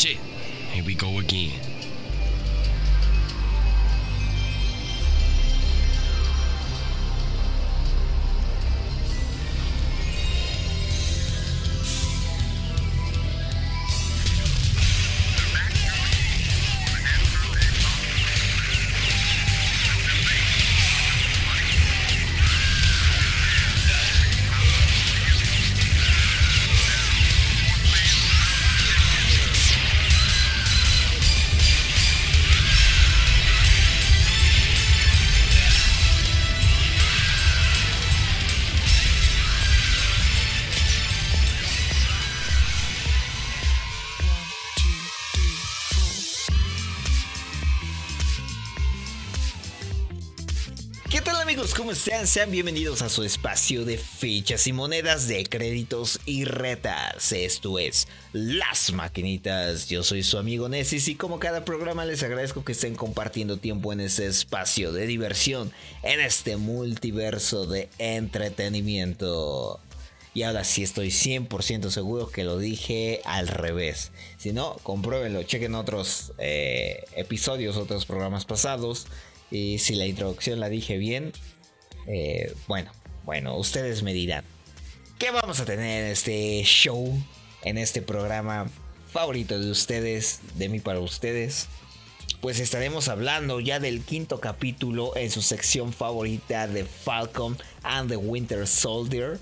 shit. Here we go again. Sean, bienvenidos a su espacio de fichas y monedas de créditos y retas. Esto es Las Maquinitas. Yo soy su amigo Nessis y como cada programa les agradezco que estén compartiendo tiempo en ese espacio de diversión, en este multiverso de entretenimiento. Y ahora sí estoy 100% seguro que lo dije al revés. Si no, compruébenlo, chequen otros eh, episodios, otros programas pasados. Y si la introducción la dije bien, eh, bueno, bueno, ustedes me dirán. ¿Qué vamos a tener en este show? En este programa favorito de ustedes, de mí para ustedes. Pues estaremos hablando ya del quinto capítulo en su sección favorita de Falcon and the Winter Soldier.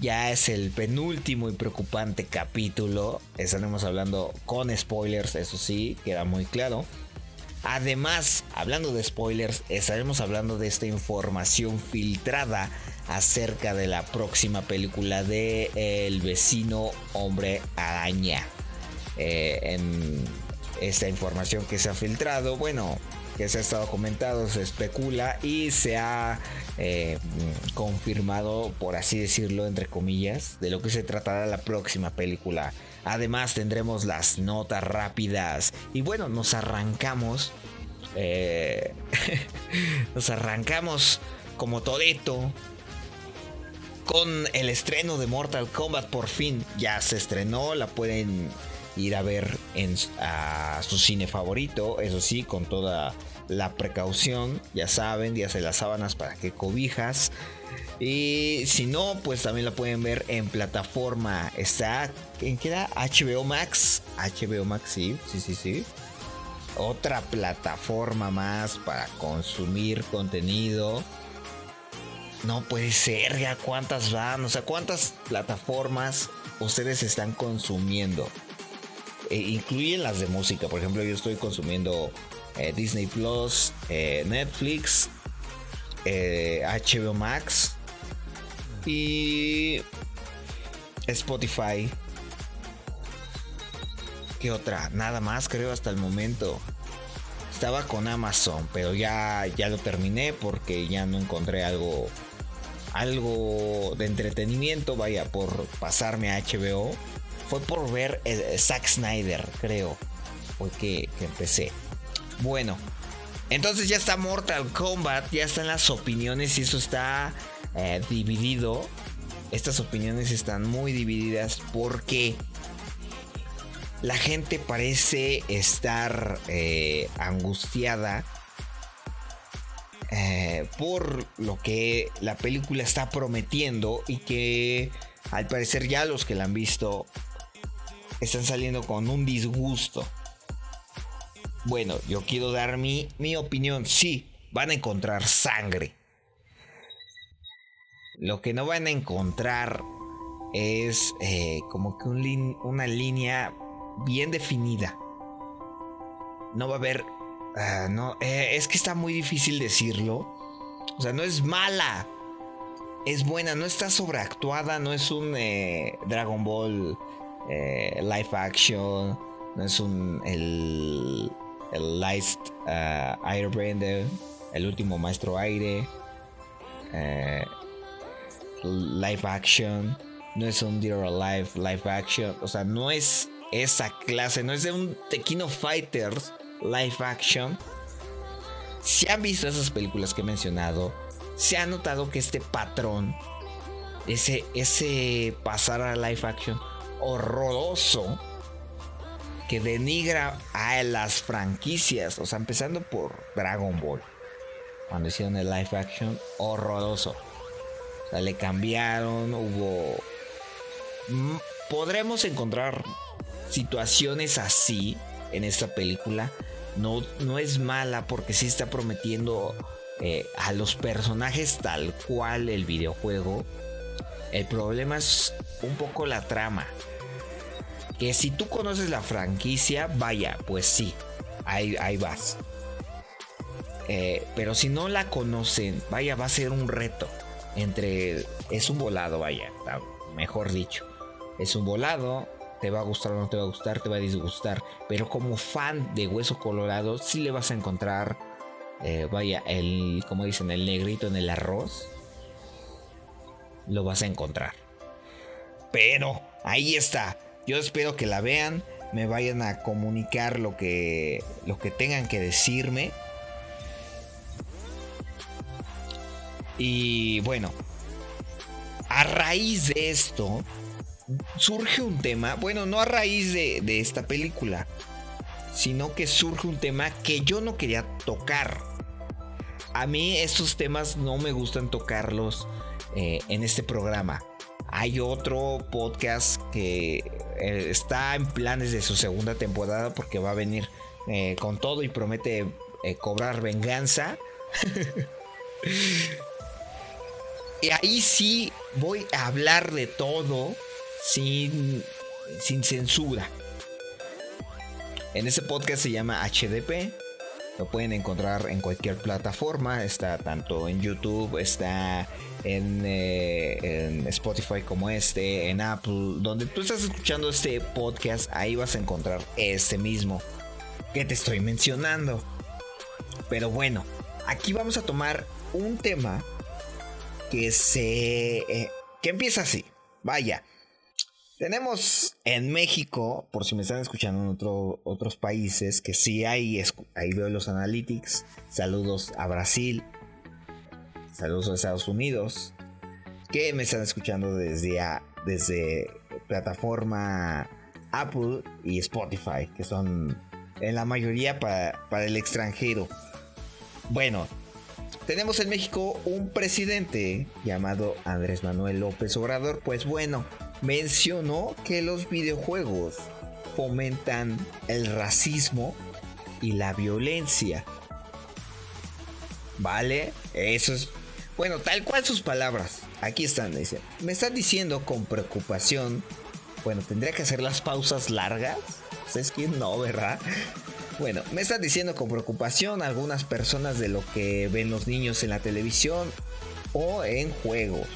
Ya es el penúltimo y preocupante capítulo. Estaremos hablando con spoilers, eso sí, queda muy claro. Además, hablando de spoilers, estaremos hablando de esta información filtrada acerca de la próxima película de El vecino hombre araña. Eh, en esta información que se ha filtrado, bueno, que se ha estado comentando, se especula y se ha eh, confirmado, por así decirlo, entre comillas, de lo que se tratará la próxima película Además tendremos las notas rápidas. Y bueno, nos arrancamos. Eh, nos arrancamos como Toreto. Con el estreno de Mortal Kombat por fin. Ya se estrenó. La pueden ir a ver en a su cine favorito. Eso sí, con toda la precaución. Ya saben, ya se las sábanas para que cobijas. Y si no, pues también la pueden ver en plataforma. Está, ¿en qué era? HBO Max. HBO Max, sí, sí, sí, sí. Otra plataforma más para consumir contenido. No puede ser, ya cuántas van, o sea, cuántas plataformas ustedes están consumiendo. E incluyen las de música, por ejemplo, yo estoy consumiendo eh, Disney Plus, eh, Netflix, HBO eh, Max y Spotify. ¿Qué otra? Nada más creo hasta el momento. Estaba con Amazon, pero ya, ya lo terminé porque ya no encontré algo algo de entretenimiento, vaya, por pasarme a HBO. Fue por ver eh, Zack Snyder, creo. Fue que empecé. Bueno, entonces ya está Mortal Kombat, ya están las opiniones y eso está eh, dividido. Estas opiniones están muy divididas porque la gente parece estar eh, angustiada eh, por lo que la película está prometiendo y que al parecer ya los que la han visto están saliendo con un disgusto. Bueno, yo quiero dar mi, mi opinión. Sí, van a encontrar sangre. Lo que no van a encontrar es eh, como que una línea bien definida. No va a haber... Ah, no, eh, es que está muy difícil decirlo. O sea, no es mala. Es buena, no está sobreactuada, no es un eh, Dragon Ball live action, no es un el el Last uh, Airbender, el último maestro aire, uh, live action, no es un Dear Alive live action, o sea, no es esa clase, no es de un Tequino Fighters live action. Si han visto esas películas que he mencionado, se ha notado que este patrón, ese, ese pasar a live action horroroso, que denigra a las franquicias, o sea, empezando por Dragon Ball. Cuando hicieron el live action, horroroso. Le cambiaron, hubo... Mm, podremos encontrar situaciones así en esta película. No, no es mala porque sí está prometiendo eh, a los personajes tal cual el videojuego. El problema es un poco la trama. Que si tú conoces la franquicia, vaya, pues sí, ahí, ahí vas. Eh, pero si no la conocen, vaya, va a ser un reto. Entre. Es un volado, vaya, mejor dicho. Es un volado, te va a gustar o no te va a gustar, te va a disgustar. Pero como fan de Hueso Colorado, sí le vas a encontrar, eh, vaya, el, como dicen, el negrito en el arroz. Lo vas a encontrar. Pero ahí está. Yo espero que la vean, me vayan a comunicar lo que, lo que tengan que decirme. Y bueno, a raíz de esto, surge un tema, bueno, no a raíz de, esta película, sino que surge un tema que yo no quería tocar. A mí estos temas no me gustan tocarlos eh, en este programa. Hay otro podcast que eh, está en planes de su segunda temporada porque va a venir eh, con todo y promete cobrar venganza. y ahí sí voy a hablar de todo sin, sin censura. En ese podcast se llama HDP. Lo pueden encontrar en cualquier plataforma. Está tanto en YouTube, está en, eh, en, Spotify como este, en Apple. Donde tú estás escuchando este podcast, ahí vas a encontrar este mismo que te estoy mencionando. Pero bueno, aquí vamos a tomar un tema que se... Eh, que empieza así. Vaya. Tenemos en México, por si me están escuchando en otros países, que sí hay, ahí veo los analytics. Saludos a Brasil, saludos a Estados Unidos, que me están escuchando desde, desde plataforma Apple y Spotify, que son en la mayoría para, para el extranjero. Bueno, tenemos en México un presidente llamado Andrés Manuel López Obrador. Pues bueno, mencionó que los videojuegos fomentan el racismo y la violencia. ¿Vale? Eso es... Bueno, tal cual sus palabras. Aquí están, dice. Me están diciendo con preocupación. Bueno, tendría que hacer las pausas largas. ¿Sabes quién no, verdad? Bueno, me están diciendo con preocupación algunas personas de lo que ven los niños en la televisión o en juegos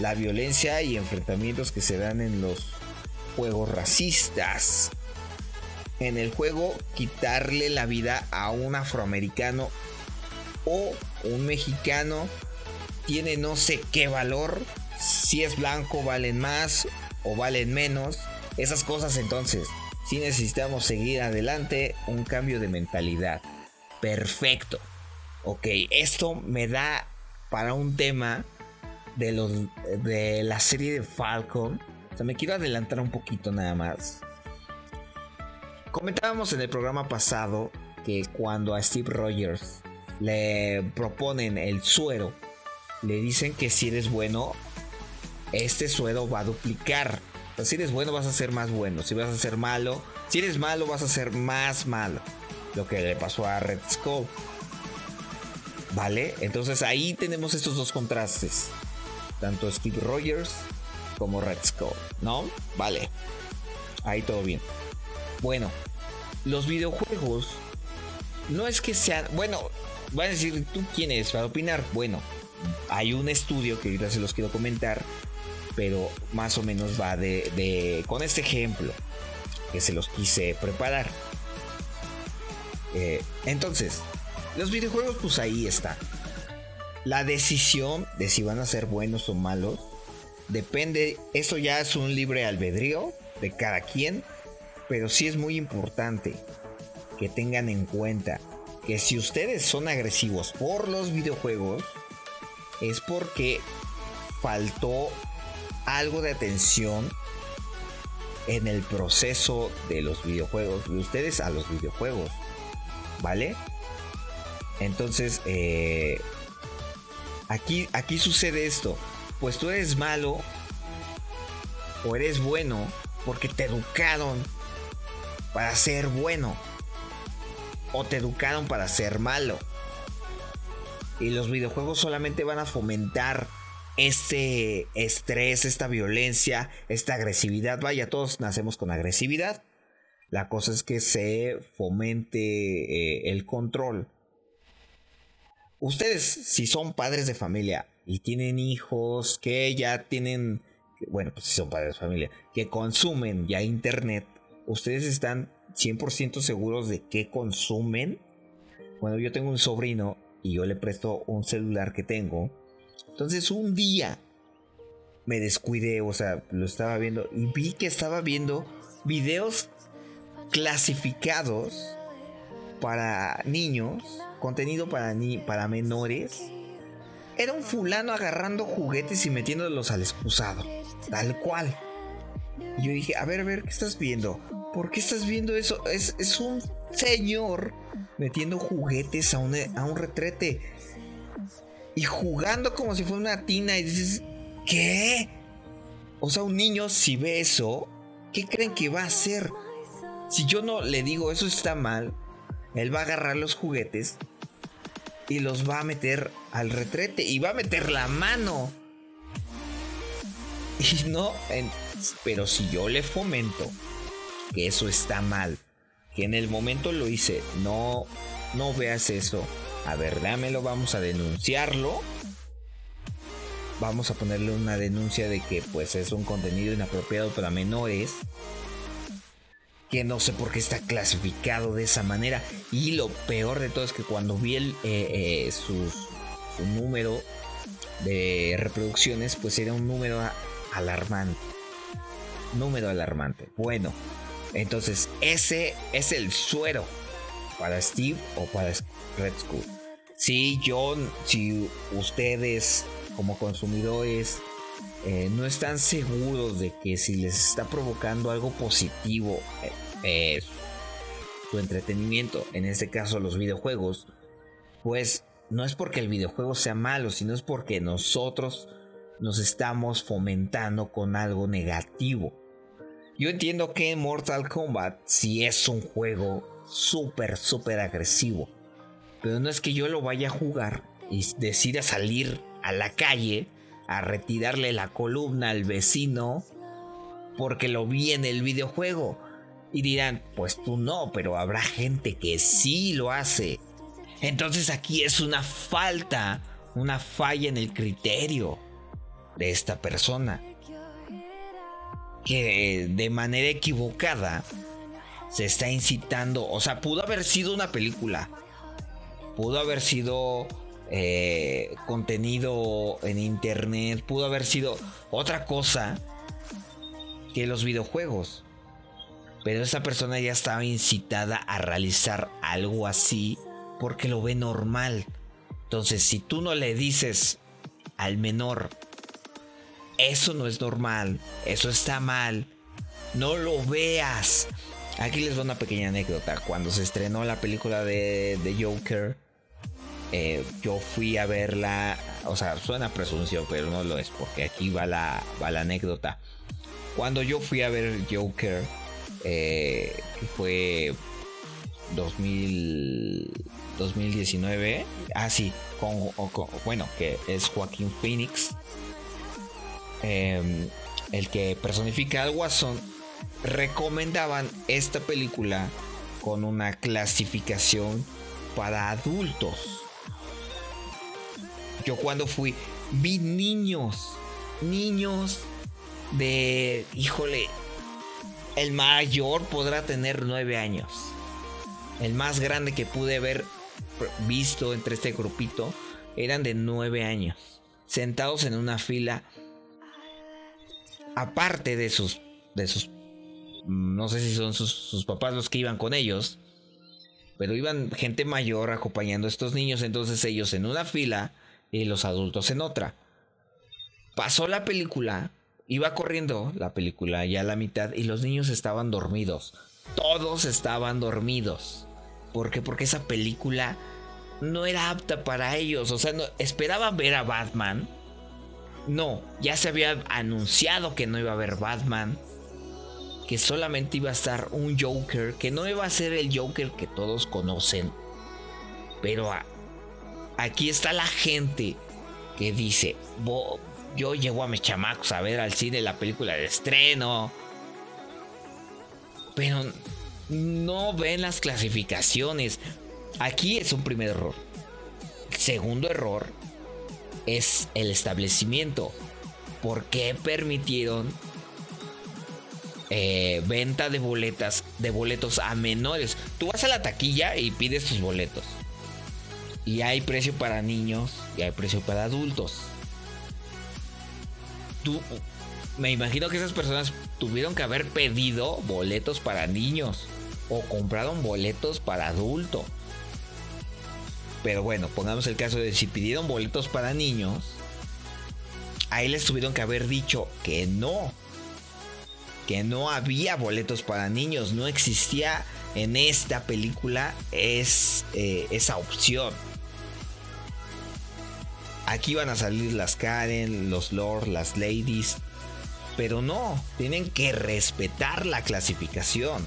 la violencia y enfrentamientos que se dan en los juegos racistas. En el juego, quitarle la vida a un afroamericano o un mexicano tiene no sé qué valor. Si es blanco, valen más o valen menos. Esas cosas entonces. Si necesitamos seguir adelante, un cambio de mentalidad. Perfecto. Ok, esto me da para un tema de, los, de la serie de Falcon. O sea, me quiero adelantar un poquito nada más. Comentábamos en el programa pasado que cuando a Steve Rogers le proponen el suero, le dicen que si eres bueno, este suero va a duplicar. Si eres bueno, vas a ser más bueno. Si vas a ser malo, si eres malo, vas a ser más malo. Lo que le pasó a Red Skull. ¿Vale? Entonces ahí tenemos estos dos contrastes tanto Steve Rogers como Red Skull, ¿no? Vale, ahí todo bien. Bueno, los videojuegos no es que sean, bueno, van a decir, ¿tú quién eres para opinar? Bueno, hay un estudio que ahorita se los quiero comentar, pero más o menos va de, con este ejemplo que se los quise preparar. Eh, entonces, los videojuegos pues ahí están. La decisión de si van a ser buenos o malos depende, eso ya es un libre albedrío de cada quien, pero sí es muy importante que tengan en cuenta que si ustedes son agresivos por los videojuegos, es porque faltó algo de atención en el proceso de los videojuegos, de ustedes a los videojuegos, ¿vale? Entonces, eh, aquí, aquí sucede esto, pues tú eres malo o eres bueno porque te educaron para ser bueno o te educaron para ser malo. Y los videojuegos solamente van a fomentar este estrés, esta violencia, esta agresividad. Vaya, todos nacemos con agresividad. La cosa es que se fomente eh, el control. Ustedes, si son padres de familia y tienen hijos que ya tienen, bueno, pues si son padres de familia, que consumen ya internet, ustedes están 100% seguros de qué consumen. Bueno, yo tengo un sobrino y yo le presto un celular que tengo. Entonces un día me descuidé, o sea, lo estaba viendo y vi que estaba viendo videos clasificados para niños, contenido para, ni para menores. Era un fulano agarrando juguetes y metiéndolos al excusado, tal cual. Y yo dije, a ver, a ver, ¿qué estás viendo? ¿Por qué estás viendo eso? Es, es un señor metiendo juguetes a un, a un retrete. Y jugando como si fuera una tina. Y dices, ¿qué? O sea, un niño si ve eso, ¿qué creen que va a hacer? Si yo no le digo eso está mal, él va a agarrar los juguetes y los va a meter al retrete y va a meter la mano. Y no, pero si yo le fomento que eso está mal, que en el momento lo hice, no, no veas eso, a ver, dámelo, vamos a denunciarlo. Vamos a ponerle una denuncia de que pues es un contenido inapropiado para menores. Que no sé por qué está clasificado de esa manera. Y lo peor de todo es que cuando vi el, eh, eh, su número de reproducciones, pues era un número alarmante. Número alarmante. Bueno, entonces ese es el suero para Steve o para Red School. Si yo, si ustedes como consumidores eh, no están seguros de que si les está provocando algo positivo eh, eh, su entretenimiento, en este caso los videojuegos, pues no es porque el videojuego sea malo, sino es porque nosotros nos estamos fomentando con algo negativo. Yo entiendo que Mortal Kombat si es un juego súper, súper agresivo. Pero no es que yo lo vaya a jugar y decida salir a la calle a retirarle la columna al vecino porque lo vi en el videojuego. Y dirán, pues tú no, pero habrá gente que sí lo hace. Entonces aquí es una falta, una falla en el criterio de esta persona. Que de manera equivocada se está incitando. O sea, pudo haber sido una película. Pudo haber sido eh, contenido en internet. Pudo haber sido otra cosa que los videojuegos. Pero esa persona ya estaba incitada a realizar algo así porque lo ve normal. Entonces, si tú no le dices al menor, eso no es normal, eso está mal, no lo veas, Aquí les doy una pequeña anécdota. Cuando se estrenó la película de, Joker, eh, yo fui a verla. O sea, suena presunción, pero no lo es, porque aquí va la, va la anécdota. Cuando yo fui a ver Joker, eh, fue 2000, 2019. Ah, sí, con, bueno, que es Joaquín Phoenix. Em, el que personifica al Guasón recomendaban esta película con una clasificación para adultos. Yo cuando fui vi niños, niños de, híjole, el mayor podrá tener nueve años. El más grande que pude haber visto entre este grupito eran de nueve años, sentados en una fila, aparte de sus, de sus no sé si son sus, papás los que iban con ellos, pero iban gente mayor acompañando a estos niños, entonces ellos en una fila y los adultos en otra. Pasó la película iba corriendo la película ya a la mitad y los niños estaban dormidos. Todos estaban dormidos. ¿Por qué? Porque esa película no era apta para ellos. O sea, esperaban ver a Batman. No, ya se había anunciado que no iba a haber Batman. Que solamente iba a estar un Joker. Que no iba a ser el Joker que todos conocen. Pero aquí está la gente que dice, yo llevo a mis chamacos a ver al cine la película de estreno. Pero no ven las clasificaciones. Aquí es un primer error. Segundo error es el establecimiento. ¿Por qué permitieron eh, venta de boletas de boletos a menores? Tú vas a la taquilla y pides tus boletos. Y hay precio para niños y hay precio para adultos. Tú, me imagino que esas personas tuvieron que haber pedido boletos para niños o compraron boletos para adultos. Pero bueno, pongamos el caso de si pidieron boletos para niños, ahí les tuvieron que haber dicho que no. Que no había boletos para niños, no existía en esta película eh, esa opción. Aquí van a salir las Karen, los Lord, las Ladies. Pero no, tienen que respetar la clasificación.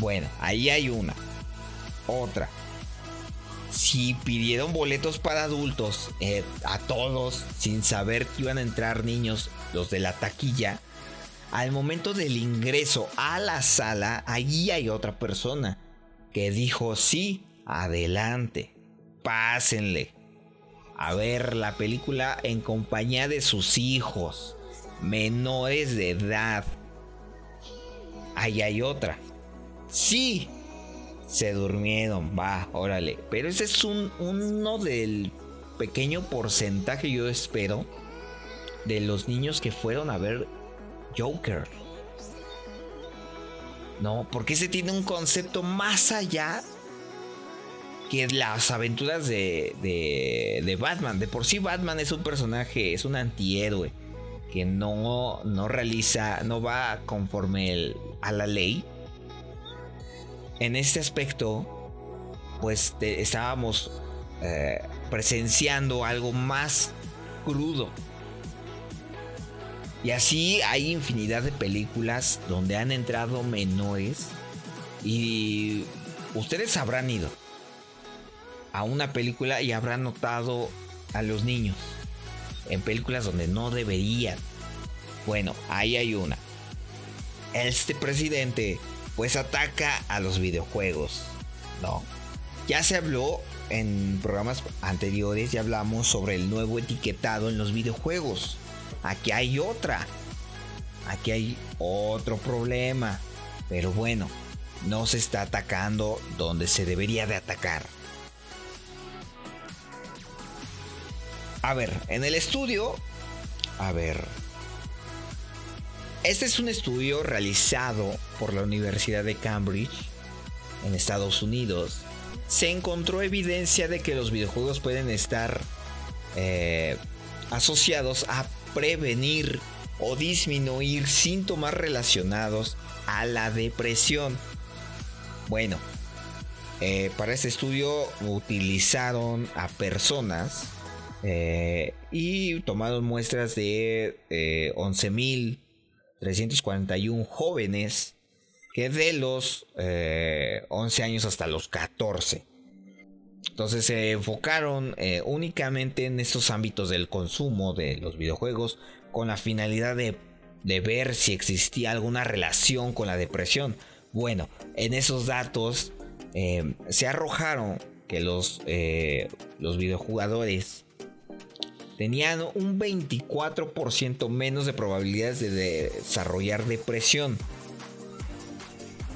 Bueno, ahí hay una. Otra. Si pidieron boletos para adultos eh, a todos sin saber que iban a entrar niños, los de la taquilla, al momento del ingreso a la sala, allí hay otra persona que dijo sí, adelante, pásenle a ver la película en compañía de sus hijos, menores de edad. Ahí hay otra. Sí, se durmieron, va, órale. Pero ese es un, uno del pequeño porcentaje, yo espero, de los niños que fueron a ver Joker. No, porque ese tiene un concepto más allá que las aventuras de, de, Batman. De por sí Batman es un personaje, es un antihéroe que no, no realiza, no va conforme a la ley. En este aspecto, pues estábamos eh, presenciando algo más crudo. Y así hay infinidad de películas donde han entrado menores y ustedes habrán ido a una película y habrán notado a los niños en películas donde no deberían. Bueno, ahí hay una. Este presidente pues ataca a los videojuegos. No. Ya se habló en programas anteriores, ya hablamos sobre el nuevo etiquetado en los videojuegos. Aquí hay otra. Aquí hay otro problema. Pero bueno, no se está atacando donde se debería de atacar. A ver, en el estudio. A ver. Este es un estudio realizado por la Universidad de Cambridge en Estados Unidos. Se encontró evidencia de que los videojuegos pueden estar eh, asociados a prevenir o disminuir síntomas relacionados a la depresión. Bueno, eh, para este estudio utilizaron a personas eh, y tomaron muestras de 11.341 eh, jóvenes que de los 11 eh, años hasta los 14. Entonces se enfocaron únicamente en estos ámbitos del consumo de los videojuegos con la finalidad de, de ver si existía alguna relación con la depresión. Bueno, en esos datos se arrojaron que los, los videojugadores tenían un 24% menos de probabilidades de desarrollar depresión.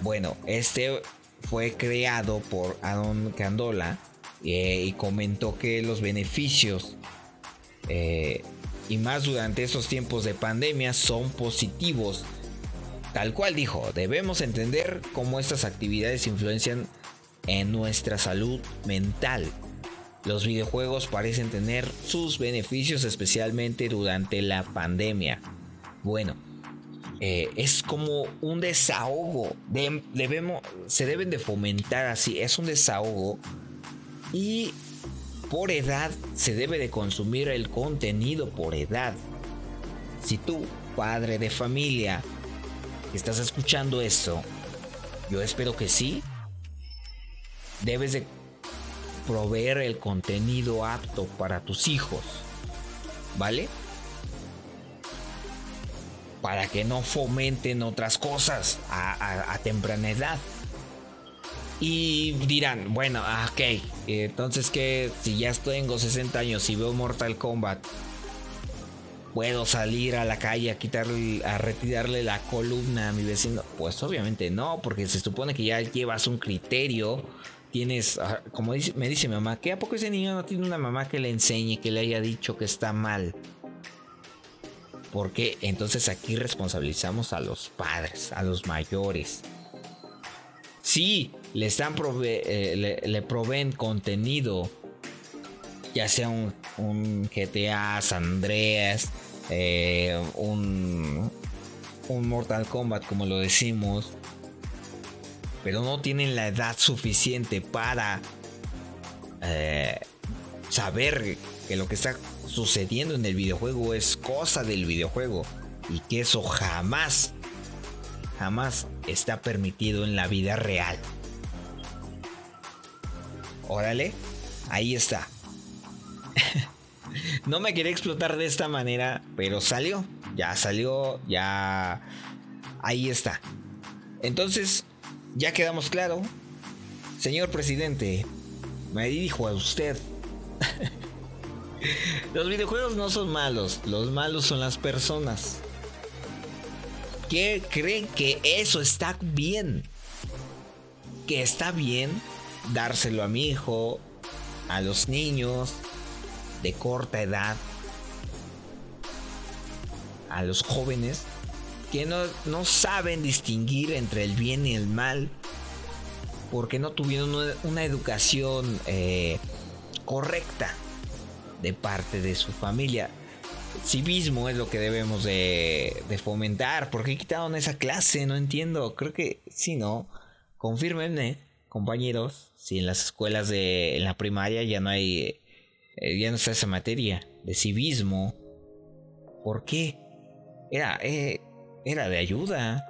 Bueno, este fue creado por Aaron Candola eh, y comentó que los beneficios eh, y más durante estos tiempos de pandemia son positivos. Tal cual dijo, debemos entender cómo estas actividades influencian en nuestra salud mental los videojuegos parecen tener sus beneficios especialmente durante la pandemia. Bueno, eh, es como un desahogo. debemos, se deben de fomentar así. Es un desahogo. Y por edad se debe de consumir el contenido por edad. Si tú, padre de familia, estás escuchando esto, yo espero que sí. Debes de proveer el contenido apto para tus hijos. ¿Vale? para que no fomenten otras cosas a, temprana edad. Y dirán, bueno, ah, ok, entonces que si ya tengo 60 años y veo Mortal Kombat, ¿puedo salir a la calle a quitarle, a retirarle la columna a mi vecino? Pues obviamente no, porque se supone que ya llevas un criterio, tienes, ah, como me dice mi mamá, que a poco ese niño no tiene una mamá que le enseñe, que le haya dicho que está mal? Porque entonces aquí responsabilizamos a los padres, a los mayores. Si le, están eh, le, proveen contenido, ya sea un, GTA, San Andreas, eh, un, un Mortal Kombat, como lo decimos, pero no tienen la edad suficiente para eh, saber que lo que está sucediendo en el videojuego es cosa del videojuego y que eso jamás, jamás está permitido en la vida real. Órale, ahí está. no me quería explotar de esta manera, pero salió, ya salió, ya... Ahí está. Entonces, ya quedamos claro. Señor presidente, me dijo a usted Los videojuegos no son malos, los malos son las personas. Que creen que eso está bien. Que está bien dárselo a mi hijo, a los niños de corta edad, a los jóvenes que no, no saben distinguir entre el bien y el mal porque no tuvieron una, educación eh, correcta de parte de su familia. Civismo es lo que debemos de, fomentar. ¿Por qué quitaron esa clase? No entiendo. Creo que si no. Confírmenme, compañeros, si en las escuelas de en la primaria ya no hay eh, ya no está esa materia de civismo. ¿Por qué? Era, eh, era de ayuda.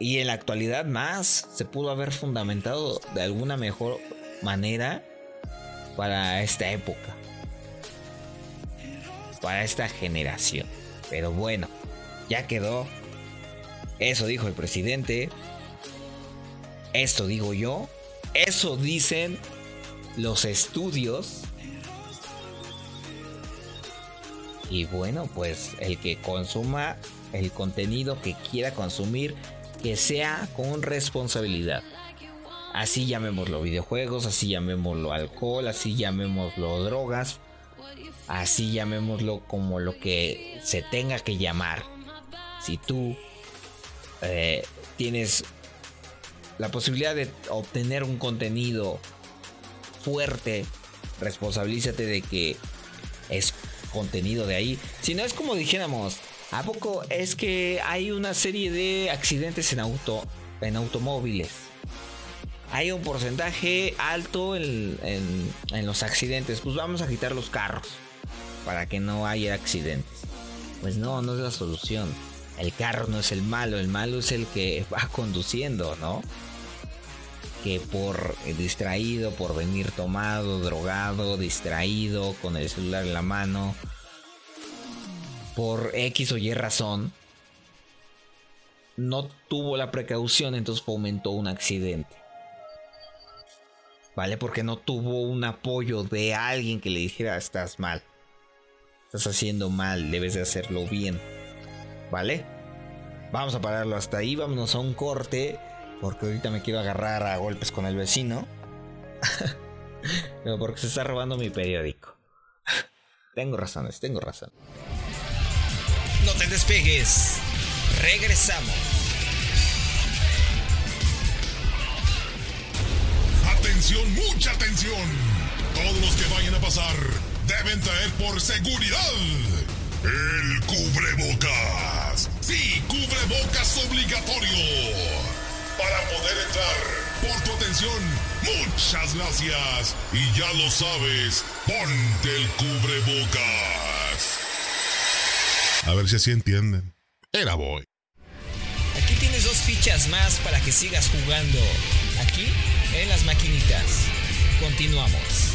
Y en la actualidad más se pudo haber fundamentado de alguna mejor manera para esta época para esta generación. Pero bueno, ya quedó. Eso dijo el presidente. Esto digo yo. Eso dicen los estudios. Y bueno, pues el que consuma el contenido que quiera consumir, que sea con responsabilidad. Así llamémoslo videojuegos, así llamémoslo alcohol, así llamémoslo drogas, así llamémoslo como lo que se tenga que llamar. Si tú eh, tienes la posibilidad de obtener un contenido fuerte, responsabilízate de que es contenido de ahí. Si no es como dijéramos, ¿a poco es que hay una serie de accidentes en auto en automóviles? Hay un porcentaje alto en, los accidentes. Pues vamos a quitar los carros para que no haya accidentes. Pues no, no es la solución. El carro no es el malo, el malo es el que va conduciendo, ¿no? Que por distraído, por venir tomado, drogado, distraído, con el celular en la mano, por X o Y razón, no tuvo la precaución, entonces fomentó un accidente. ¿Vale? Porque no tuvo un apoyo de alguien que le dijera estás mal estás haciendo mal, debes de hacerlo bien. ¿Vale? Vamos a pararlo hasta ahí, vámonos a un corte, porque ahorita me quiero agarrar a golpes con el vecino. Pero porque se está robando mi periódico. tengo razones, tengo razón. No te despegues. Regresamos. Mucha atención. Todos los que vayan a pasar deben traer por seguridad el cubrebocas. Sí, cubrebocas obligatorio. Para poder entrar, por tu atención, muchas gracias. Y ya lo sabes, ponte el cubrebocas. A ver si así entienden. Era boy. Aquí tienes dos fichas más para que sigas jugando. Aquí, en las maquinitas. Continuamos.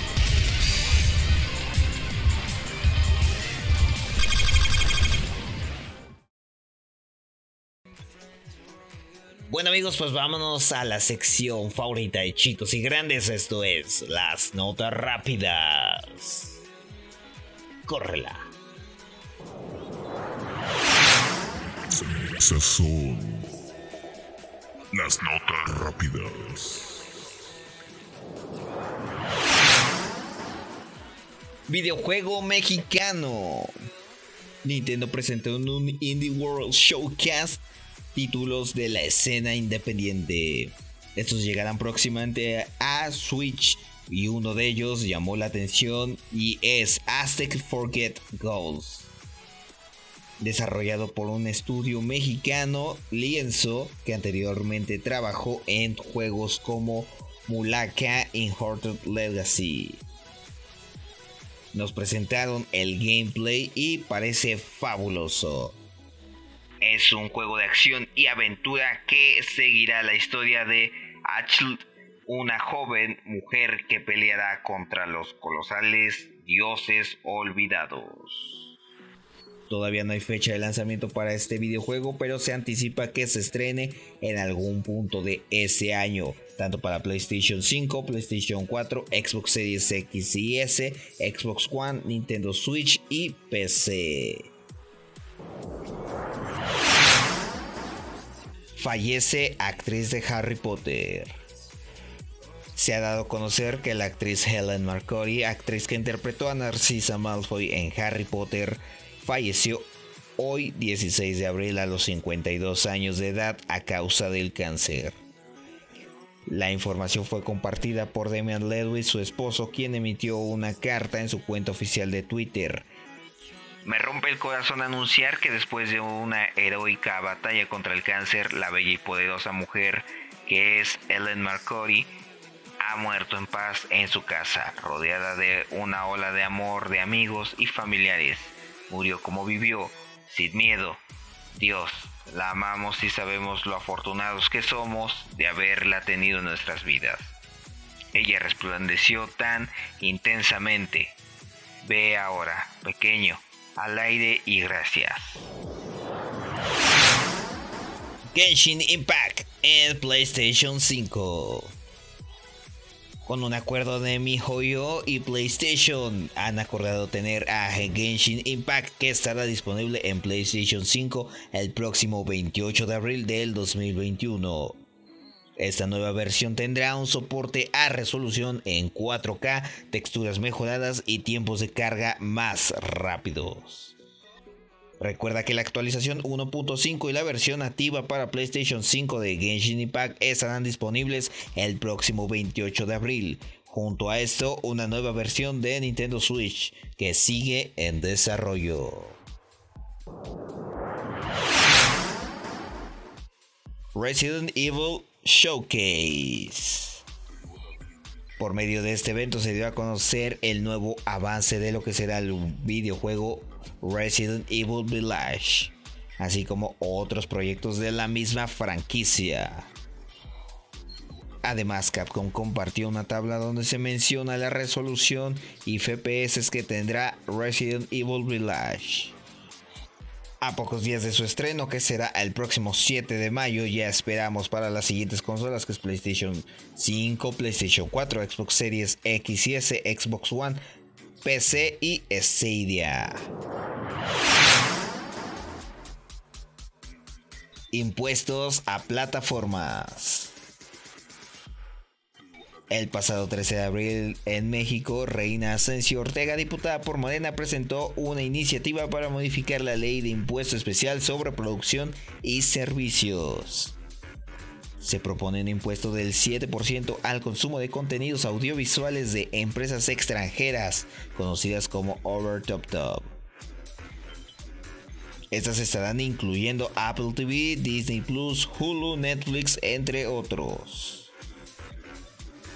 Bueno amigos, pues vámonos a la sección favorita de chitos y grandes. Esto es las notas rápidas. Córrela. Esas son las notas rápidas. Videojuego mexicano. Nintendo presentó en un Indie World Showcase títulos de la escena independiente. Estos llegarán próximamente a Switch y uno de ellos llamó la atención y es Aztec Forget Goals. Desarrollado por un estudio mexicano, Lienzo, que anteriormente trabajó en juegos como Mulaka Inhorted Legacy. Nos presentaron el gameplay y parece fabuloso. Es un juego de acción y aventura que seguirá la historia de Achel, una joven mujer que peleará contra los colosales dioses olvidados. Todavía no hay fecha de lanzamiento para este videojuego, pero se anticipa que se estrene en algún punto de ese año, tanto para PlayStation 5, PlayStation 4, Xbox Series X y S, Xbox One, Nintendo Switch y PC. Fallece actriz de Harry Potter. Se ha dado a conocer que la actriz Helen Marcory, actriz que interpretó a Narcisa Malfoy en Harry Potter, falleció hoy 16 de abril a los 52 años de edad a causa del cáncer. La información fue compartida por Damian Ledwith, su esposo, quien emitió una carta en su cuenta oficial de Twitter. Me rompe el corazón anunciar que después de una heroica batalla contra el cáncer, la bella y poderosa mujer que es Ellen Marcory ha muerto en paz en su casa, rodeada de una ola de amor de amigos y familiares. Murió como vivió, sin miedo. Dios, la amamos y sabemos lo afortunados que somos de haberla tenido en nuestras vidas. Ella resplandeció tan intensamente. Ve ahora, pequeño, al aire y gracias. Genshin Impact en PlayStation 5. Con un acuerdo de MiHoYo y PlayStation han acordado tener a Genshin Impact que estará disponible en PlayStation 5 el próximo 28 de abril del 2021. Esta nueva versión tendrá un soporte a resolución en 4K, texturas mejoradas y tiempos de carga más rápidos. Recuerda que la actualización 1.5 y la versión nativa para PlayStation 5 de Genshin Impact estarán disponibles el próximo 28 de abril. Junto a esto, una nueva versión de Nintendo Switch que sigue en desarrollo. Resident Evil Showcase. Por medio de este evento se dio a conocer el nuevo avance de lo que será el videojuego Resident Evil Village, así como otros proyectos de la misma franquicia. Además, Capcom compartió una tabla donde se menciona la resolución y FPS que tendrá Resident Evil Village. A pocos días de su estreno, que será el próximo 7 de mayo, ya esperamos para las siguientes consolas, que es PlayStation 5, PlayStation 4, Xbox Series X y S, Xbox One, PC y Stadia. Impuestos a plataformas. El pasado 13 de abril en México, Reina Asensio Ortega, diputada por Morena, presentó una iniciativa para modificar la ley de impuesto especial sobre producción y servicios. Se propone un impuesto del 7% al consumo de contenidos audiovisuales de empresas extranjeras, conocidas como Over Top Top. Estas estarán incluyendo Apple TV, Disney Plus, Hulu, Netflix, entre otros.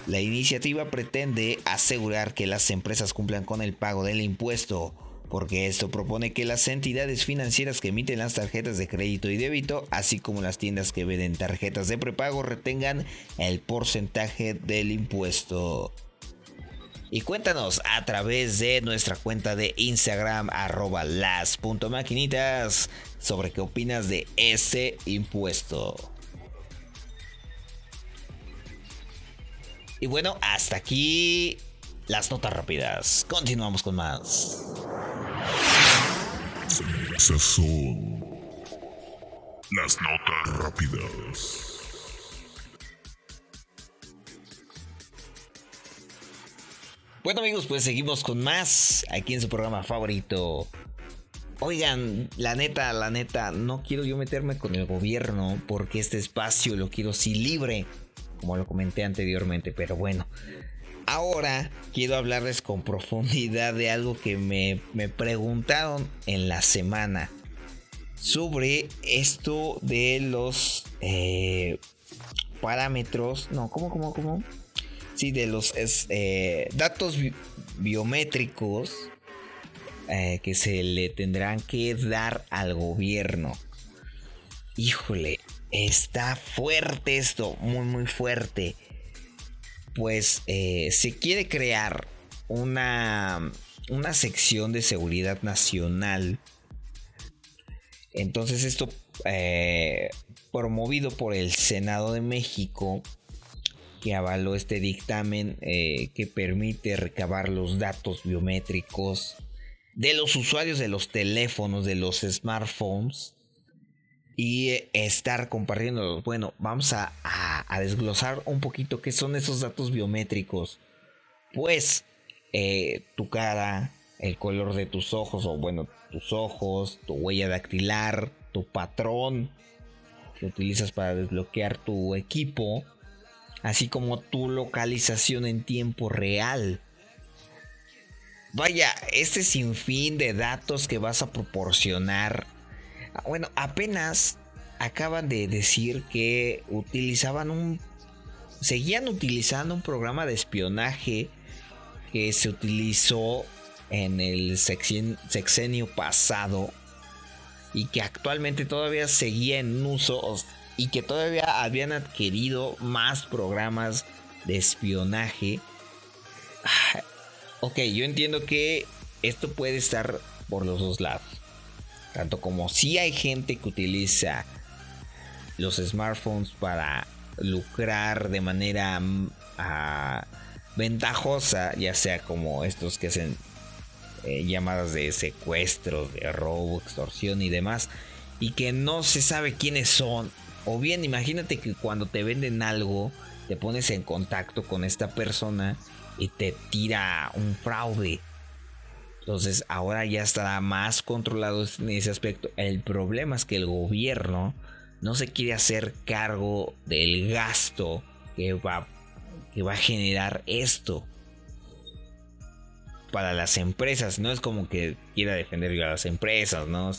La iniciativa pretende asegurar que las empresas cumplan con el pago del impuesto, porque esto propone que las entidades financieras que emiten las tarjetas de crédito y débito, así como las tiendas que venden tarjetas de prepago, retengan el porcentaje del impuesto. Y cuéntanos a través de nuestra cuenta de Instagram arroba las.maquinitas sobre qué opinas de ese impuesto. Y bueno, hasta aquí las notas rápidas. Continuamos con más. Esas son las notas rápidas. Bueno amigos, pues seguimos con más aquí en su programa favorito. Oigan, la neta, la neta, no quiero yo meterme con el gobierno porque este espacio lo quiero así libre, como lo comenté anteriormente, pero bueno. Ahora quiero hablarles con profundidad de algo que me, me preguntaron en la semana sobre esto de los eh, parámetros, no, ¿cómo, cómo, cómo? sí, de los eh, datos biométricos eh, que se le tendrán que dar al gobierno. Híjole, está fuerte esto, muy muy fuerte. Pues eh, se quiere crear una, una sección de seguridad nacional. Entonces esto promovido por el Senado de México que avaló este dictamen eh, que permite recabar los datos biométricos de los usuarios de los teléfonos, de los smartphones y estar compartiéndolos. Bueno, vamos a, desglosar un poquito qué son esos datos biométricos. Pues eh, tu cara, el color de tus ojos, o bueno, tus ojos, tu huella dactilar, tu patrón que utilizas para desbloquear tu equipo así como tu localización en tiempo real. Vaya, este sinfín de datos que vas a proporcionar. Ah, bueno, apenas acaban de decir que utilizaban un... Seguían utilizando un programa de espionaje que se utilizó en el sexenio pasado y que actualmente todavía seguía en uso y que todavía habían adquirido más programas de espionaje. Ah, ok, yo entiendo que esto puede estar por los dos lados. Tanto como si hay gente que utiliza los smartphones para lucrar de manera mm, ah, ventajosa, ya sea como estos que hacen eh, llamadas de secuestro, de robo, extorsión y demás, y que no se sabe quiénes son o bien imagínate que cuando te venden algo, te pones en contacto con esta persona y te tira un fraude. Entonces ahora ya estará más controlado en ese aspecto. El problema es que el gobierno no se quiere hacer cargo del gasto que va, que va a generar esto para las empresas. No es como que quiera defender a las empresas, ¿no? O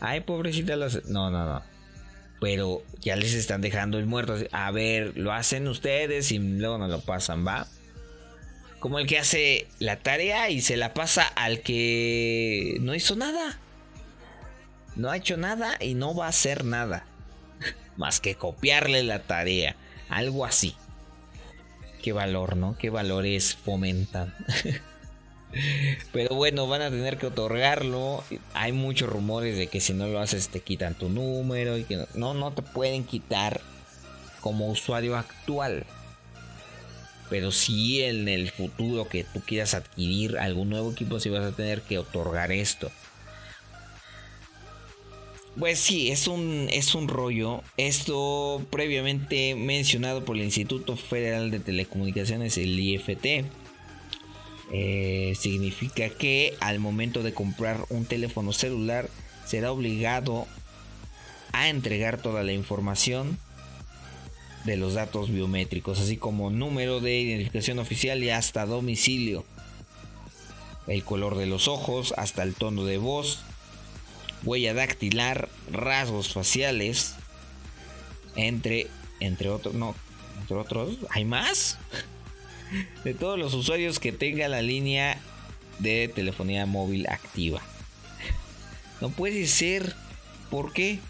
ay, pobrecita las... No, no, no pero ya les están dejando el muerto. A ver, lo hacen ustedes y luego nos lo pasan, ¿va? Como el que hace la tarea y se la pasa al que no hizo nada. No ha hecho nada y no va a hacer nada. Más que copiarle la tarea. Algo así. Qué valor, ¿no? Qué valores fomentan. Pero bueno, van a tener que otorgarlo. Hay muchos rumores de que si no lo haces te quitan tu número y que no, no te pueden quitar como usuario actual. Pero si en el futuro que tú quieras adquirir algún nuevo equipo, si vas a tener que otorgar esto. Pues sí, es un, es un rollo. Esto previamente mencionado por el Instituto Federal de Telecomunicaciones, el IFT eh, significa que al momento de comprar un teléfono celular será obligado a entregar toda la información de los datos biométricos, así como número de identificación oficial y hasta domicilio. El color de los ojos, hasta el tono de voz, huella dactilar, rasgos faciales, entre, entre otros, no, entre otros, ¿hay más? De todos los usuarios que tenga la línea de telefonía móvil activa. No puede ser. ¿Por qué?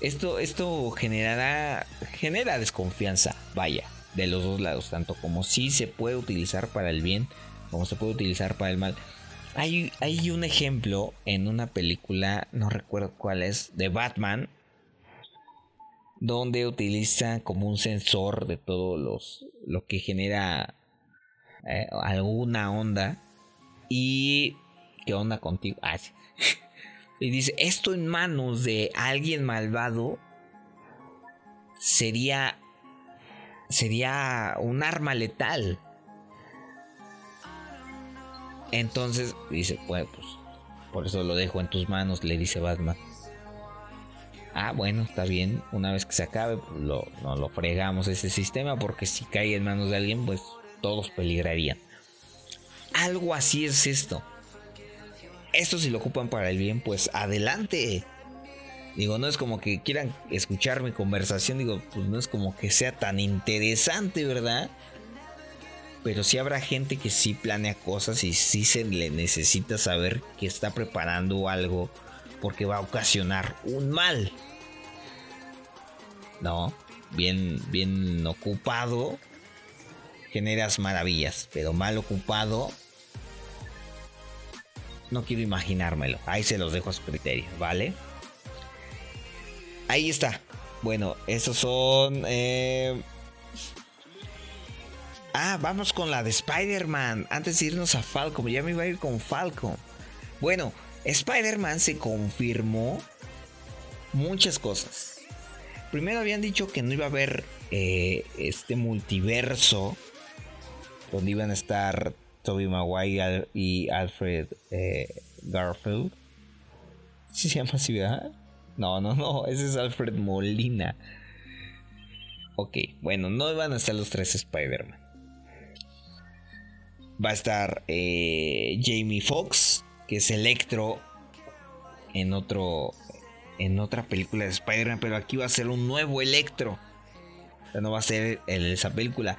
Esto, esto generará, genera desconfianza, vaya, de los dos lados, tanto como si se puede utilizar para el bien, como se puede utilizar para el mal. Hay, hay un ejemplo en una película, no recuerdo cuál es, de Batman, donde utiliza como un sensor de todo los, lo que genera eh, alguna onda. Y... ¿Qué onda contigo? Ah, y dice, esto en manos de alguien malvado sería... Sería un arma letal. Entonces dice, pues, pues, por eso lo dejo en tus manos, le dice Batman. Ah, bueno, está bien. Una vez que se acabe, pues lo, no lo fregamos ese sistema, porque si cae en manos de alguien, pues todos peligrarían. Algo así es esto. Esto si lo ocupan para el bien, pues adelante. Digo, no es como que quieran escuchar mi conversación, digo, pues no es como que sea tan interesante, ¿verdad? pero sí habrá gente que sí planea cosas y sí se le necesita saber que está preparando algo porque va a ocasionar un mal. No, bien, bien ocupado generas maravillas, pero mal ocupado no quiero imaginármelo. Ahí se los dejo a su criterio, ¿vale? Ahí está. Bueno, esos son eh, Ah, vamos con la de Spider-Man. Antes de irnos a Falcon, ya me iba a ir con Falcon. Bueno, Spider-Man se confirmó muchas cosas. Primero habían dicho que no iba a haber eh, este multiverso donde iban a estar Tobey Maguire y Alfred eh, Garfield. ¿Sí se llama así, verdad? No, no, no, ese es Alfred Molina. Ok, bueno, no iban a estar los tres Spider-Man. Va a estar eh, Jamie Foxx, que es Electro en otro en otra película de Spider-Man, pero aquí va a ser un nuevo Electro. O sea, no va a ser en esa película.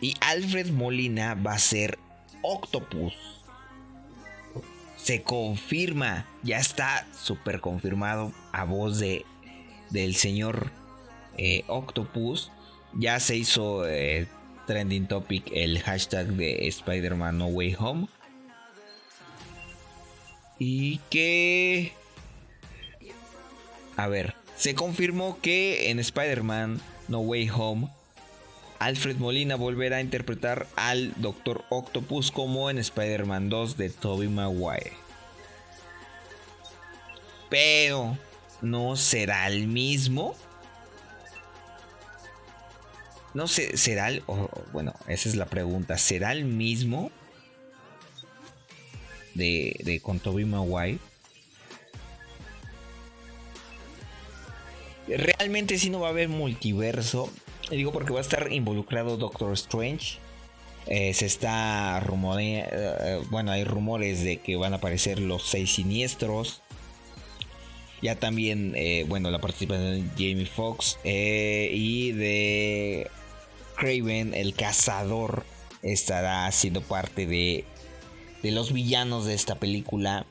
Y Alfred Molina va a ser Octopus. Se confirma, ya está súper confirmado a voz de del señor eh, Octopus. Ya se hizo eh, trending topic el hashtag de Spider-Man No Way Home. Y que... A ver, se confirmó que en Spider-Man No Way Home, Alfred Molina volverá a interpretar al Doctor Octopus como en Spider-Man 2 de Tobey Maguire. Pero no será el mismo no sé, ¿será el, bueno, esa es la pregunta, ¿será el mismo de, de con Tobey Maguire? Realmente sí no va a haber multiverso. Digo porque va a estar involucrado Doctor Strange. Eh, se está rumoreando. Eh, bueno, hay rumores de que van a aparecer los seis siniestros. Ya también, eh, bueno, la participación de Jamie Foxx y de Craven, el cazador, estará siendo parte de, de los villanos de esta película.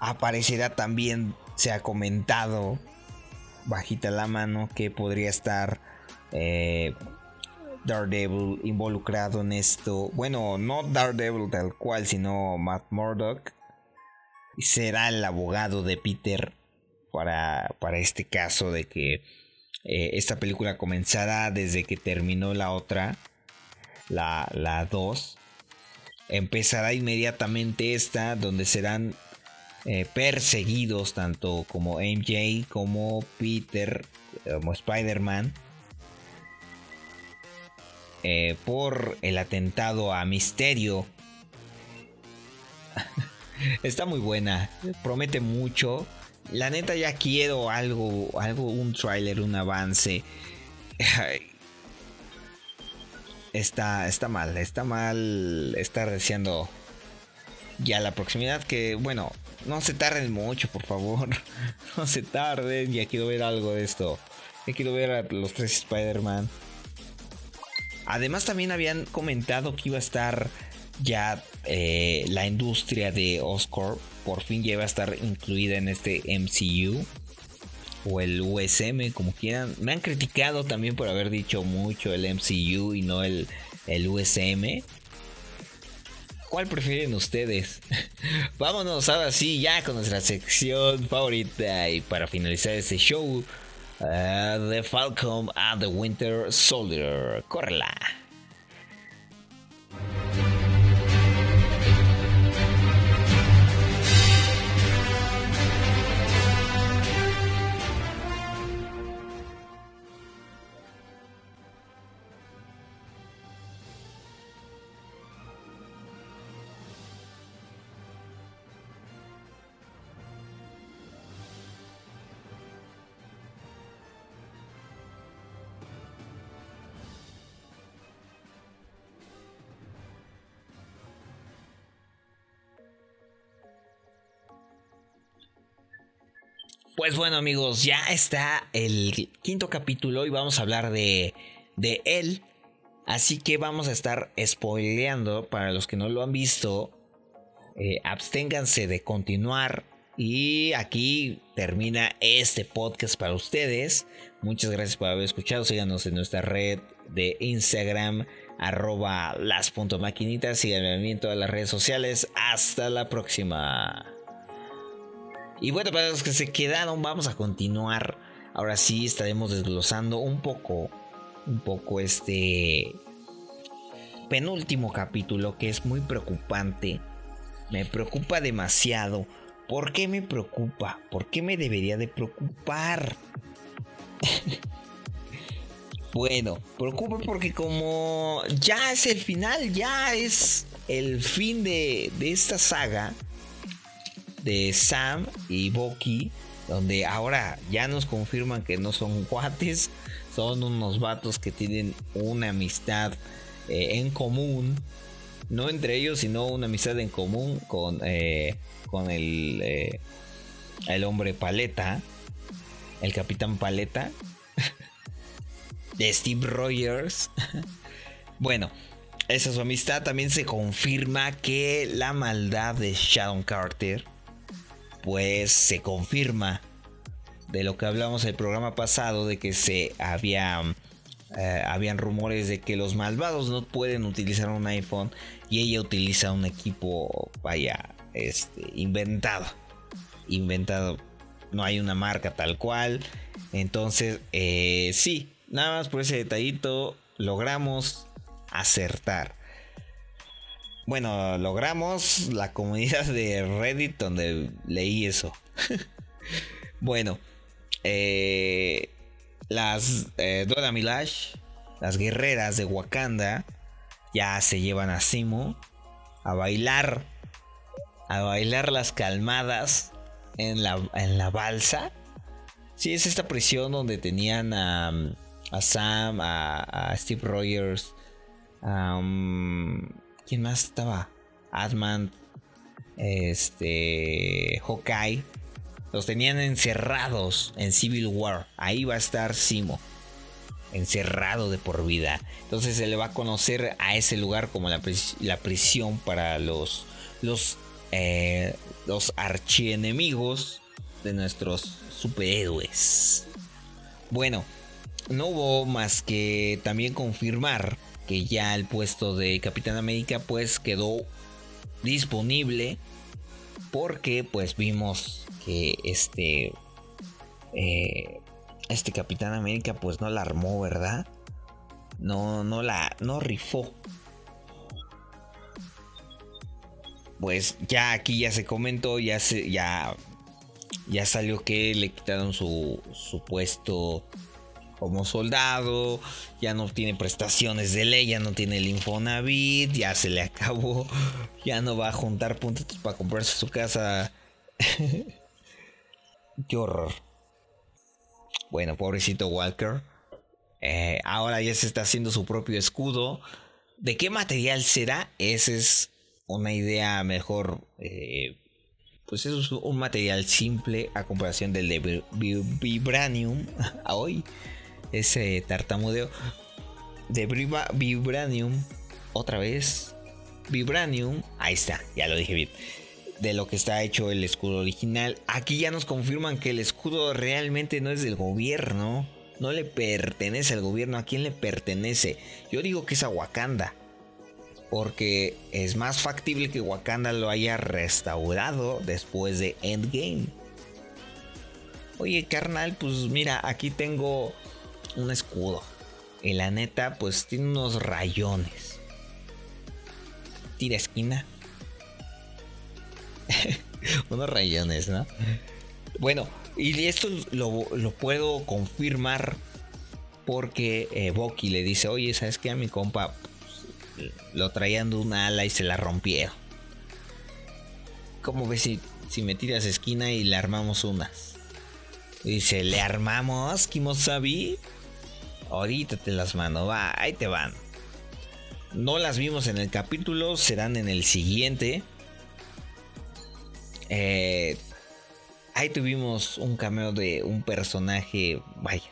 Aparecerá también, se ha comentado, bajita la mano, que podría estar eh, Daredevil involucrado en esto. Bueno, no Daredevil tal cual, sino Matt Murdock. Será el abogado de Peter para, para este caso de que eh, esta película comenzará desde que terminó la otra, la 2. Empezará inmediatamente esta, donde serán eh, perseguidos tanto como MJ como Peter, como Spider-Man. Eh, por el atentado a Misterio. Está muy buena, promete mucho. la neta ya quiero algo, algo, un tráiler, un avance. Está, está mal, está mal estar deseando ya la proximidad que, bueno, no se tarden mucho, por favor. No se tarden, ya quiero ver algo de esto. Ya quiero ver a los tres Spider-Man. Además también habían comentado que iba a estar ya eh, la industria de Oscorp. Por fin ya iba a estar incluida en este MCU. O el USM, como quieran. Me han criticado también por haber dicho mucho el MCU y no el, el USM. ¿Cuál prefieren ustedes? Vámonos ahora sí, ya con nuestra sección favorita. Y para finalizar este show, uh, The Falcon and the Winter Soldier. Córrela. Pues bueno amigos, ya está el quinto capítulo y vamos a hablar de, de él. Así que vamos a estar spoileando para los que no lo han visto. Eh, absténganse de continuar. Y aquí termina este podcast para ustedes. Muchas gracias por haber escuchado. Síganos en nuestra red de Instagram, las.maquinitas. Síganme en todas las redes sociales. Hasta la próxima. Y bueno, para los que se quedaron, vamos a continuar. Ahora sí estaremos desglosando un poco, un poco este penúltimo capítulo que es muy preocupante. Me preocupa demasiado. ¿Por qué me preocupa? ¿Por qué me debería de preocupar? bueno, preocupa porque como ya es el final, ya es el fin de, de esta saga de Sam y Bucky, donde ahora ya nos confirman que no son cuates, son unos vatos que tienen una amistad eh, en común, no entre ellos, sino una amistad en común con, eh, con el, eh, el hombre paleta, el capitán paleta, de Steve Rogers. bueno, esa es su amistad. También se confirma que la maldad de Shadow Carter pues se confirma de lo que hablamos el programa pasado, de que se había, eh, habían rumores de que los malvados no pueden utilizar un iPhone y ella utiliza un equipo, vaya, este, inventado. Inventado. No hay una marca tal cual. Entonces, eh, sí, nada más por ese detallito logramos acertar. Bueno, logramos la comunidad de Reddit donde leí eso. bueno, eh, las eh, Dora Milash, las guerreras de Wakanda, ya se llevan a Simo a bailar, a bailar las calmadas en la, en la balsa. Sí, es esta prisión donde tenían a, a Sam, a, Steve Rogers, a... ¿Quién más estaba? Adman, este, Hawkeye. Los tenían encerrados en Civil War. Ahí va a estar Simo. Encerrado de por vida. Entonces se le va a conocer a ese lugar como la, prisión para los, los, eh, los archienemigos de nuestros superhéroes. Bueno, no hubo más que también confirmar que ya el puesto de Capitán América pues quedó disponible porque pues vimos que este eh, este Capitán América pues no la armó verdad no no la no rifó. Pues ya aquí ya se comentó ya se ya ya salió que le quitaron su, su puesto como soldado, ya no tiene prestaciones de ley, ya no tiene el Infonavit, ya se le acabó, ya no va a juntar puntos para comprarse su casa. Qué horror. Bueno, pobrecito Walker. Eh, ahora ya se está haciendo su propio escudo. ¿De qué material será? Esa es una idea mejor. Eh, pues es un material simple a comparación del de Vibranium. hoy ese tartamudeo. De Vibranium. Otra vez. Vibranium. Ahí está, ya lo dije bien de lo que está hecho el escudo original. Aquí ya nos confirman que el escudo realmente no es del gobierno. No le pertenece al gobierno. ¿A quién le pertenece? Yo digo que es a Wakanda. Porque es más factible que Wakanda lo haya restaurado después de Endgame. Oye, carnal, pues mira, aquí tengo un escudo. Y la neta, pues tiene unos rayones. Tira esquina. unos rayones, ¿no? Bueno, y esto lo, puedo confirmar porque eh, Boki le dice, oye, ¿sabes qué? A mi compa pues, lo traían de una ala y se la rompieron. ¿Cómo ves si, si me tiras esquina y le armamos unas? Dice, ¿le armamos, Kimosabi? Ahorita te las mando, va, ahí te van. No las vimos en el capítulo, serán en el siguiente. Eh, ahí tuvimos un cameo de un personaje, vaya,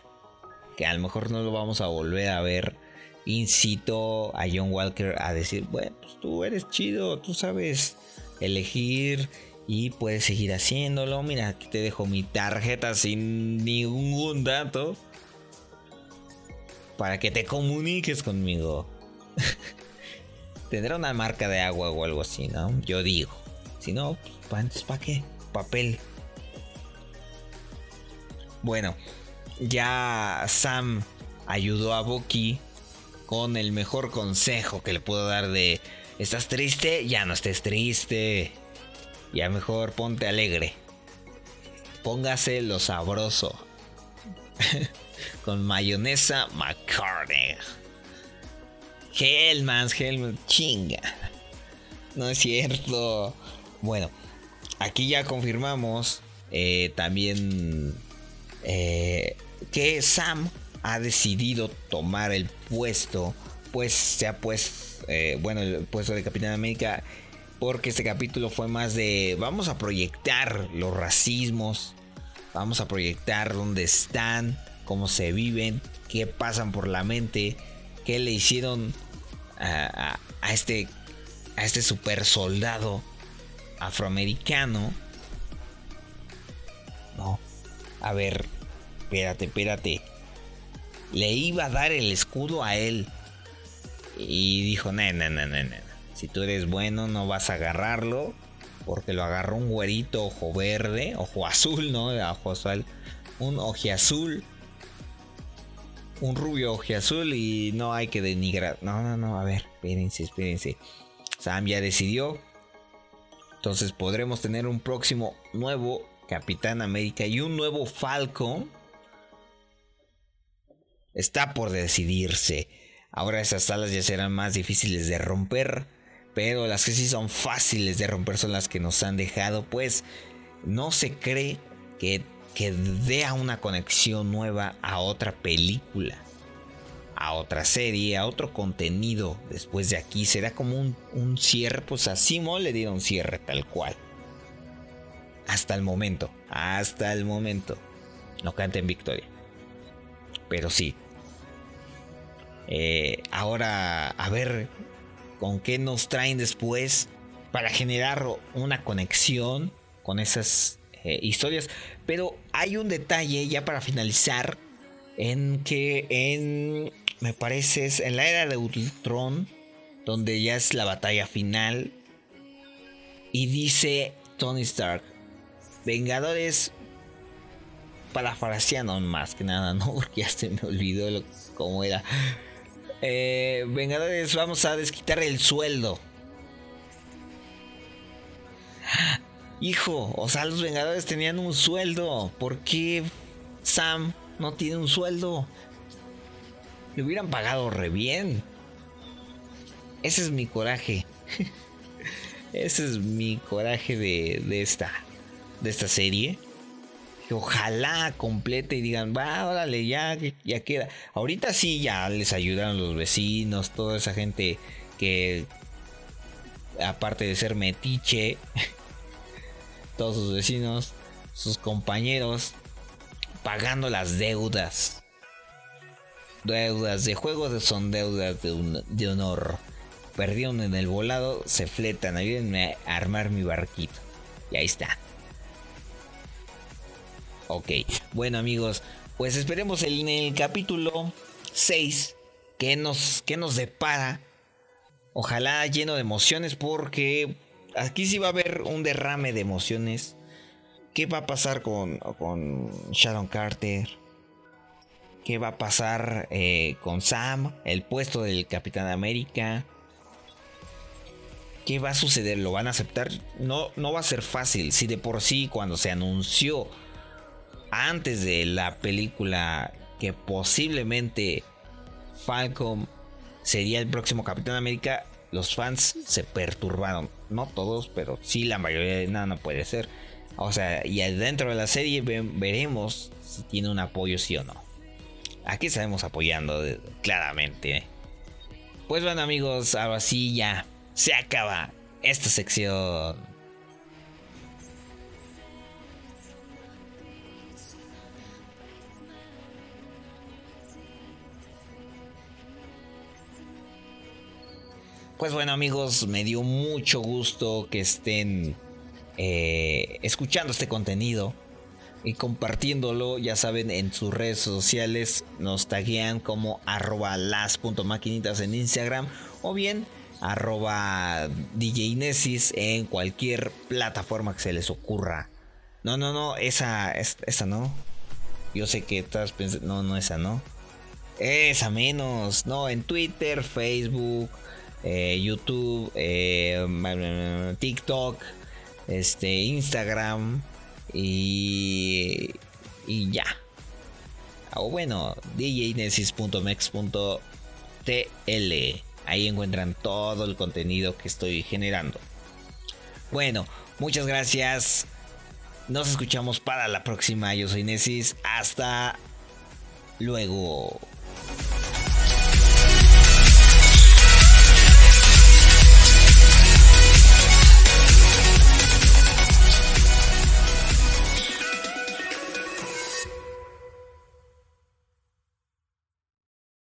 que a lo mejor no lo vamos a volver a ver. Incito a John Walker a decir, bueno, pues tú eres chido, tú sabes elegir y puedes seguir haciéndolo. Mira, aquí te dejo mi tarjeta sin ningún dato para que te comuniques conmigo. Tendrá una marca de agua o algo así, ¿no? Yo digo. Si no, pues, ¿para qué? Papel. Bueno, ya Sam ayudó a Bucky con el mejor consejo que le puedo dar de ¿Estás triste? Ya no estés triste. Ya mejor ponte alegre. Póngase lo sabroso. con mayonesa McCartney. Hellmans, Hellmans, chinga. No es cierto. Bueno, aquí ya confirmamos eh, también eh, que Sam ha decidido tomar el puesto, pues se ha puesto, eh, bueno, el puesto de Capitán América, porque este capítulo fue más de, vamos a proyectar los racismos, vamos a proyectar dónde están, cómo se viven, qué pasan por la mente, qué le hicieron a, este, a este super soldado afroamericano. No. A ver, espérate, espérate. Le iba a dar el escudo a él. Y dijo, no, no, no, no, Si tú eres bueno, no vas a agarrarlo. Porque lo agarró un güerito ojo verde, ojo azul, ¿no? Ojo azul. Un azul Un rubio ojo azul y no hay que denigrar. No, no, no, a ver, espérense, espérense. Sam ya decidió. Entonces podremos tener un próximo nuevo Capitán América y un nuevo Falcon. Está por decidirse. Ahora esas alas ya serán más difíciles de romper. Pero las que sí son fáciles de romper son las que nos han dejado. Pues no se cree que, que dé una conexión nueva a otra película a otra serie, a otro contenido después de aquí. Será como un, cierre, pues a Simo le dieron cierre tal cual. Hasta el momento, hasta el momento. No en victoria. Pero sí. Eh, ahora, a ver con qué nos traen después para generar una conexión con esas eh, historias. Pero hay un detalle ya para finalizar en que en me parece, es en la era de Ultron, donde ya es la batalla final. Y dice Tony Stark, Vengadores, parafraseando más que nada, ¿no? Porque ya se me olvidó cómo era. Eh, Vengadores, vamos a desquitar el sueldo. Hijo, o sea, los Vengadores tenían un sueldo. ¿Por qué Sam no tiene un sueldo? Le hubieran pagado re bien. Ese es mi coraje. Ese es mi coraje de, esta, de esta serie. que ojalá complete y digan, va, órale, ya, ya queda. Ahorita sí ya les ayudaron los vecinos, toda esa gente que aparte de ser metiche, todos sus vecinos, sus compañeros, pagando las deudas. Deudas de juegos son deudas de, de honor. Perdieron en el volado, se fletan, ayúdenme a armar mi barquito. Y ahí está. Ok, bueno amigos, pues esperemos en el capítulo 6 que nos, que nos depara. Ojalá lleno de emociones porque aquí sí va a haber un derrame de emociones. ¿Qué va a pasar con, con Sharon Carter? ¿Qué va a pasar eh, con Sam? El puesto del Capitán América. ¿Qué va a suceder? ¿Lo van a aceptar? No, no va a ser fácil. Si de por sí cuando se anunció antes de la película que posiblemente Falcon sería el próximo Capitán América, los fans se perturbaron. No todos, pero sí la mayoría de nada no puede ser. O sea, y dentro de la serie veremos si tiene un apoyo sí o no. Aquí estaremos apoyando claramente. Pues bueno amigos, ahora sí ya se acaba esta sección. Pues bueno amigos, me dio mucho gusto que estén eh, escuchando este contenido y compartiéndolo, ya saben, en sus redes sociales nos taguean como arroba las.maquinitas en Instagram o bien arroba DJ Nesis en cualquier plataforma que se les ocurra. No, no, no, esa, esa no. Yo sé que estás pensando, no, no, esa no. Esa menos, no, en Twitter, Facebook, eh, YouTube, eh, TikTok, este, Instagram y, y ya. O bueno, djnesis.mex.tl. Ahí encuentran todo el contenido que estoy generando. Bueno, muchas gracias. Nos escuchamos para la próxima. Yo soy Nesis. Hasta luego.